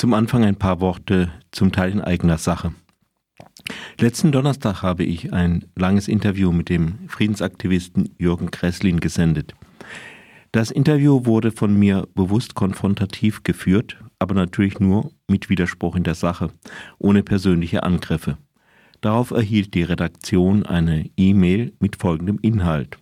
Zum Anfang ein paar Worte zum Teil in eigener Sache. Letzten Donnerstag habe ich ein langes Interview mit dem Friedensaktivisten Jürgen Kresslin gesendet. Das Interview wurde von mir bewusst konfrontativ geführt, aber natürlich nur mit Widerspruch in der Sache, ohne persönliche Angriffe. Darauf erhielt die Redaktion eine E-Mail mit folgendem Inhalt.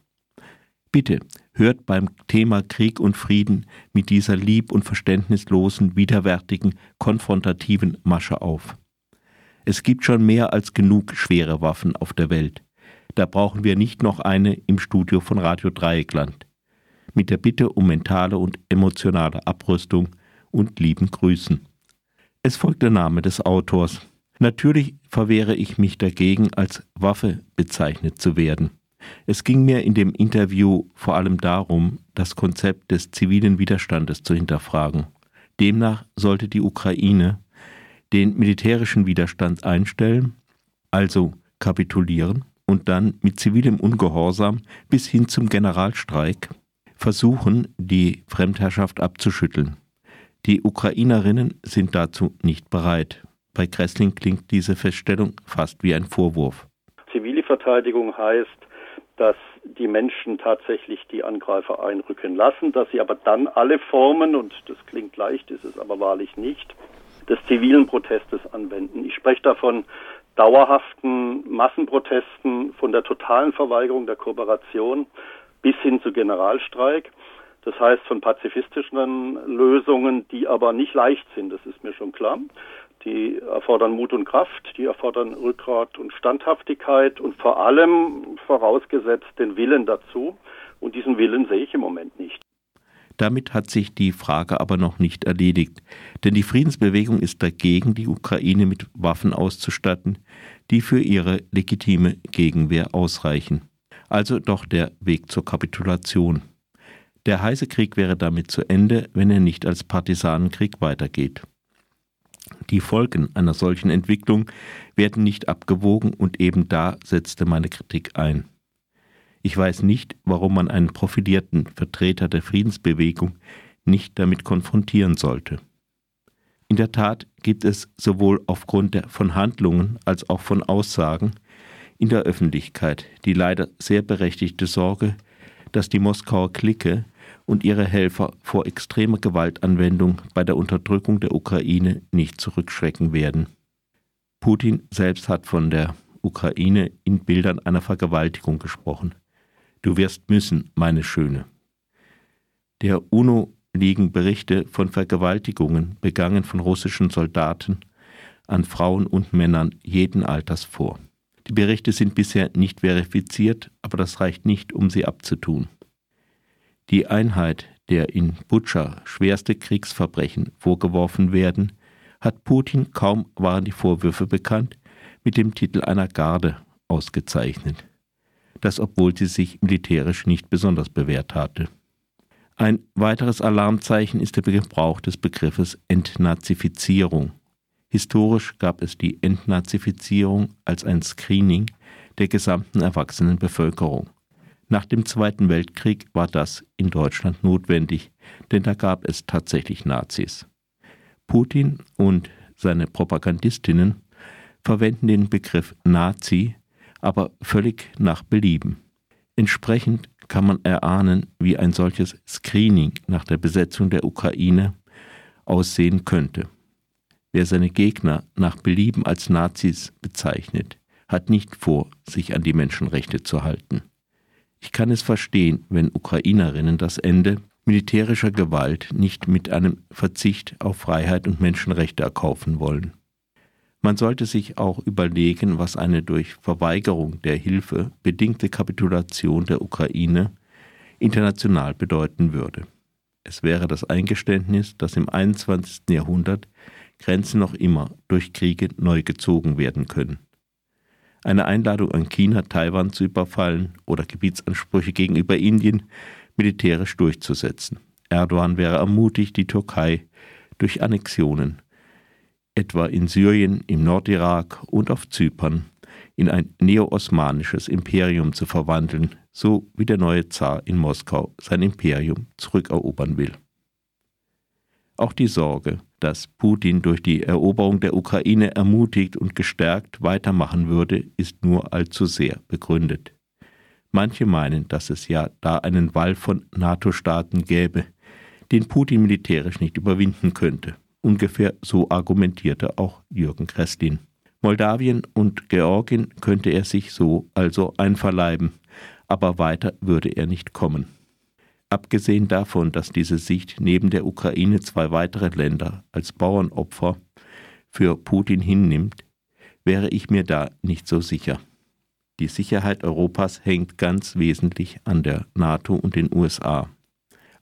Bitte hört beim Thema Krieg und Frieden mit dieser lieb- und verständnislosen, widerwärtigen, konfrontativen Masche auf. Es gibt schon mehr als genug schwere Waffen auf der Welt. Da brauchen wir nicht noch eine im Studio von Radio Dreieckland. Mit der Bitte um mentale und emotionale Abrüstung und lieben Grüßen. Es folgt der Name des Autors. Natürlich verwehre ich mich dagegen, als Waffe bezeichnet zu werden. Es ging mir in dem Interview vor allem darum, das Konzept des zivilen Widerstandes zu hinterfragen. Demnach sollte die Ukraine den militärischen Widerstand einstellen, also kapitulieren und dann mit zivilem Ungehorsam bis hin zum Generalstreik versuchen, die Fremdherrschaft abzuschütteln. Die Ukrainerinnen sind dazu nicht bereit. Bei Kressling klingt diese Feststellung fast wie ein Vorwurf. Zivile Verteidigung heißt, dass die Menschen tatsächlich die Angreifer einrücken lassen, dass sie aber dann alle Formen, und das klingt leicht, ist es aber wahrlich nicht, des zivilen Protestes anwenden. Ich spreche davon dauerhaften Massenprotesten, von der totalen Verweigerung der Kooperation bis hin zu Generalstreik. Das heißt von pazifistischen Lösungen, die aber nicht leicht sind, das ist mir schon klar. Die erfordern Mut und Kraft, die erfordern Rückgrat und Standhaftigkeit und vor allem vorausgesetzt den Willen dazu. Und diesen Willen sehe ich im Moment nicht. Damit hat sich die Frage aber noch nicht erledigt, denn die Friedensbewegung ist dagegen, die Ukraine mit Waffen auszustatten, die für ihre legitime Gegenwehr ausreichen. Also doch der Weg zur Kapitulation. Der heiße Krieg wäre damit zu Ende, wenn er nicht als Partisanenkrieg weitergeht. Die Folgen einer solchen Entwicklung werden nicht abgewogen und eben da setzte meine Kritik ein. Ich weiß nicht, warum man einen profilierten Vertreter der Friedensbewegung nicht damit konfrontieren sollte. In der Tat gibt es sowohl aufgrund der, von Handlungen als auch von Aussagen in der Öffentlichkeit die leider sehr berechtigte Sorge, dass die Moskauer Clique und ihre Helfer vor extremer Gewaltanwendung bei der Unterdrückung der Ukraine nicht zurückschrecken werden. Putin selbst hat von der Ukraine in Bildern einer Vergewaltigung gesprochen. Du wirst müssen, meine Schöne. Der UNO liegen Berichte von Vergewaltigungen begangen von russischen Soldaten an Frauen und Männern jeden Alters vor. Die Berichte sind bisher nicht verifiziert, aber das reicht nicht, um sie abzutun. Die Einheit, der in Butscha schwerste Kriegsverbrechen vorgeworfen werden, hat Putin, kaum waren die Vorwürfe bekannt, mit dem Titel einer Garde ausgezeichnet. Das obwohl sie sich militärisch nicht besonders bewährt hatte. Ein weiteres Alarmzeichen ist der Gebrauch des Begriffes Entnazifizierung. Historisch gab es die Entnazifizierung als ein Screening der gesamten erwachsenen Bevölkerung. Nach dem Zweiten Weltkrieg war das in Deutschland notwendig, denn da gab es tatsächlich Nazis. Putin und seine Propagandistinnen verwenden den Begriff Nazi aber völlig nach Belieben. Entsprechend kann man erahnen, wie ein solches Screening nach der Besetzung der Ukraine aussehen könnte. Wer seine Gegner nach Belieben als Nazis bezeichnet, hat nicht vor, sich an die Menschenrechte zu halten. Ich kann es verstehen, wenn Ukrainerinnen das Ende militärischer Gewalt nicht mit einem Verzicht auf Freiheit und Menschenrechte erkaufen wollen. Man sollte sich auch überlegen, was eine durch Verweigerung der Hilfe bedingte Kapitulation der Ukraine international bedeuten würde. Es wäre das Eingeständnis, dass im 21. Jahrhundert Grenzen noch immer durch Kriege neu gezogen werden können. Eine Einladung an China, Taiwan zu überfallen oder Gebietsansprüche gegenüber Indien militärisch durchzusetzen. Erdogan wäre ermutigt, die Türkei durch Annexionen, etwa in Syrien, im Nordirak und auf Zypern, in ein neo-osmanisches Imperium zu verwandeln, so wie der neue Zar in Moskau sein Imperium zurückerobern will. Auch die Sorge, dass Putin durch die Eroberung der Ukraine ermutigt und gestärkt weitermachen würde, ist nur allzu sehr begründet. Manche meinen, dass es ja da einen Wall von NATO-Staaten gäbe, den Putin militärisch nicht überwinden könnte. Ungefähr so argumentierte auch Jürgen Kresslin. Moldawien und Georgien könnte er sich so also einverleiben, aber weiter würde er nicht kommen. Abgesehen davon, dass diese Sicht neben der Ukraine zwei weitere Länder als Bauernopfer für Putin hinnimmt, wäre ich mir da nicht so sicher. Die Sicherheit Europas hängt ganz wesentlich an der NATO und den USA.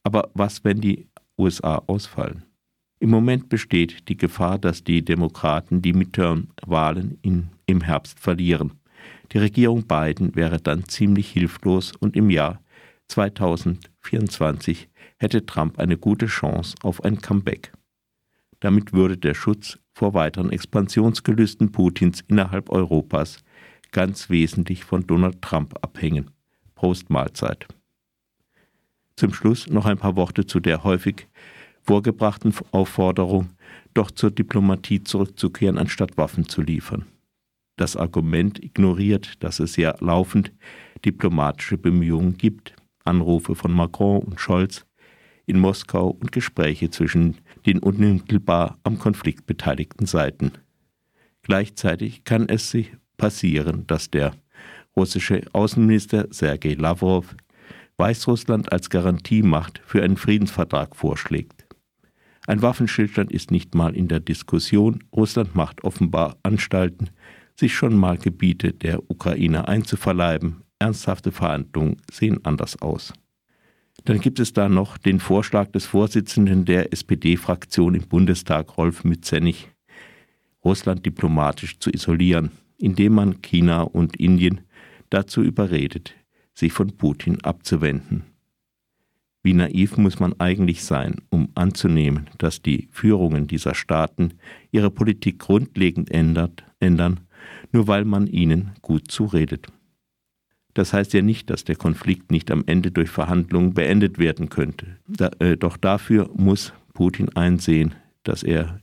Aber was, wenn die USA ausfallen? Im Moment besteht die Gefahr, dass die Demokraten die Midterm-Wahlen im Herbst verlieren. Die Regierung Biden wäre dann ziemlich hilflos und im Jahr 2024 hätte Trump eine gute Chance auf ein Comeback. Damit würde der Schutz vor weiteren Expansionsgelüsten Putins innerhalb Europas ganz wesentlich von Donald Trump abhängen. Prost Mahlzeit. Zum Schluss noch ein paar Worte zu der häufig vorgebrachten Aufforderung, doch zur Diplomatie zurückzukehren, anstatt Waffen zu liefern. Das Argument ignoriert, dass es ja laufend diplomatische Bemühungen gibt, Anrufe von Macron und Scholz in Moskau und Gespräche zwischen den unmittelbar am Konflikt beteiligten Seiten. Gleichzeitig kann es sich passieren, dass der russische Außenminister Sergei Lavrov Weißrussland als Garantiemacht für einen Friedensvertrag vorschlägt. Ein Waffenstillstand ist nicht mal in der Diskussion. Russland macht offenbar Anstalten, sich schon mal Gebiete der Ukraine einzuverleiben. Ernsthafte Verhandlungen sehen anders aus. Dann gibt es da noch den Vorschlag des Vorsitzenden der SPD-Fraktion im Bundestag, Rolf Mützenich, Russland diplomatisch zu isolieren, indem man China und Indien dazu überredet, sich von Putin abzuwenden. Wie naiv muss man eigentlich sein, um anzunehmen, dass die Führungen dieser Staaten ihre Politik grundlegend ändert, ändern, nur weil man ihnen gut zuredet. Das heißt ja nicht, dass der Konflikt nicht am Ende durch Verhandlungen beendet werden könnte. Da, äh, doch dafür muss Putin einsehen, dass er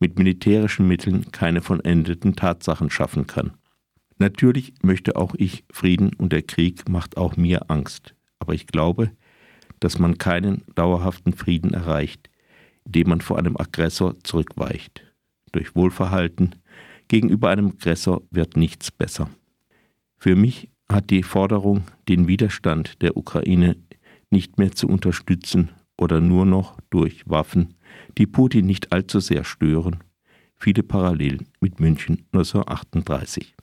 mit militärischen Mitteln keine vollendeten Tatsachen schaffen kann. Natürlich möchte auch ich Frieden und der Krieg macht auch mir Angst. Aber ich glaube, dass man keinen dauerhaften Frieden erreicht, indem man vor einem Aggressor zurückweicht. Durch Wohlverhalten gegenüber einem Aggressor wird nichts besser. Für mich hat die Forderung, den Widerstand der Ukraine nicht mehr zu unterstützen oder nur noch durch Waffen, die Putin nicht allzu sehr stören, viele Parallelen mit München 1938.